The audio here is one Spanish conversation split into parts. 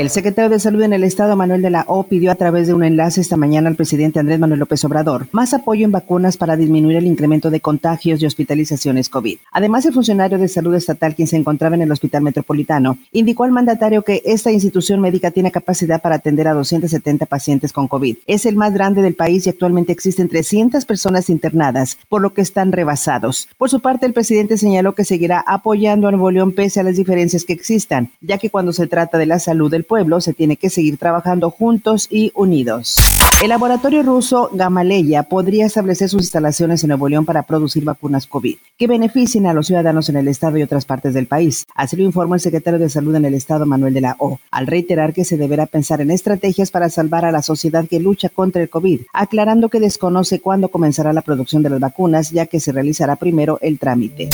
El secretario de Salud en el Estado, Manuel de la O, pidió a través de un enlace esta mañana al presidente Andrés Manuel López Obrador más apoyo en vacunas para disminuir el incremento de contagios y hospitalizaciones COVID. Además, el funcionario de salud estatal, quien se encontraba en el Hospital Metropolitano, indicó al mandatario que esta institución médica tiene capacidad para atender a 270 pacientes con COVID. Es el más grande del país y actualmente existen 300 personas internadas, por lo que están rebasados. Por su parte, el presidente señaló que seguirá apoyando a Nuevo León pese a las diferencias que existan, ya que cuando se trata de la salud del pueblo se tiene que seguir trabajando juntos y unidos. El laboratorio ruso Gamaleya podría establecer sus instalaciones en Nuevo León para producir vacunas COVID que beneficien a los ciudadanos en el estado y otras partes del país. Así lo informó el secretario de Salud en el estado, Manuel de la O, al reiterar que se deberá pensar en estrategias para salvar a la sociedad que lucha contra el COVID, aclarando que desconoce cuándo comenzará la producción de las vacunas, ya que se realizará primero el trámite.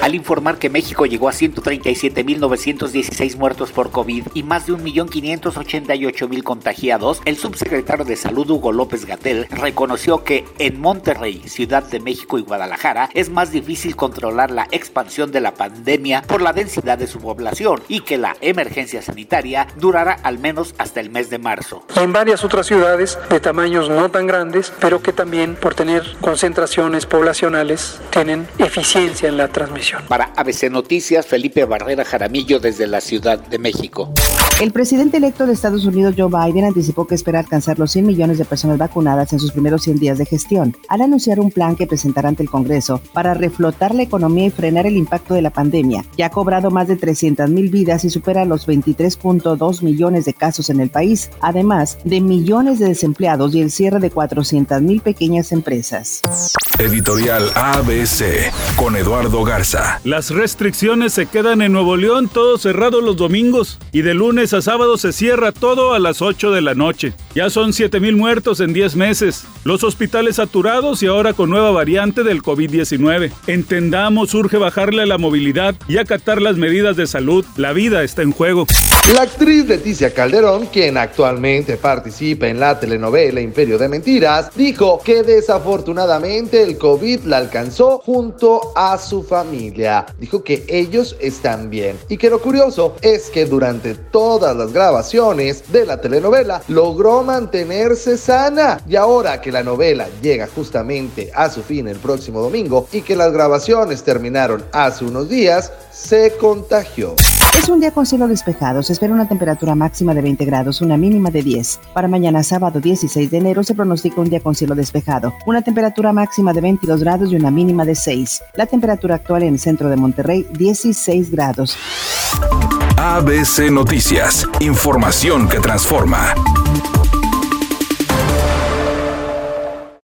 Al informar que México llegó a 137.916 muertos por COVID y más de 1.588.000 contagiados, el subsecretario de Salud Hugo López Gatel reconoció que en Monterrey, Ciudad de México y Guadalajara es más difícil controlar la expansión de la pandemia por la densidad de su población y que la emergencia sanitaria durará al menos hasta el mes de marzo. En varias otras ciudades de tamaños no tan grandes, pero que también por tener concentraciones poblacionales tienen eficiencia en la transmisión. Para ABC Noticias, Felipe Barrera Jaramillo desde la Ciudad de México. El presidente electo de Estados Unidos, Joe Biden, anticipó que espera alcanzar los 100 millones de personas vacunadas en sus primeros 100 días de gestión, al anunciar un plan que presentará ante el Congreso para reflotar la economía y frenar el impacto de la pandemia, que ha cobrado más de 300 mil vidas y supera los 23.2 millones de casos en el país, además de millones de desempleados y el cierre de 400 mil pequeñas empresas. Editorial ABC con Eduardo Garza. Las restricciones se quedan en Nuevo León, todo cerrado los domingos y de lunes a sábado se cierra todo a las 8 de la noche. Ya son 7 mil muertos en 10 meses. Los hospitales saturados y ahora con nueva variante del COVID-19. Entendamos, urge bajarle la movilidad y acatar las medidas de salud. La vida está en juego. La actriz Leticia Calderón, quien actualmente participa en la telenovela Imperio de Mentiras, dijo que desafortunadamente el COVID la alcanzó junto a su familia. Dijo que ellos están bien y que lo curioso es que durante todas las grabaciones de la telenovela logró mantenerse sana y ahora que la novela llega justamente a su fin el próximo domingo y que las grabaciones terminaron hace unos días, se contagió. Es un día con cielo despejado. Se espera una temperatura máxima de 20 grados, una mínima de 10. Para mañana sábado 16 de enero se pronostica un día con cielo despejado. Una temperatura máxima de 22 grados y una mínima de 6. La temperatura actual en el centro de Monterrey 16 grados. ABC Noticias. Información que transforma.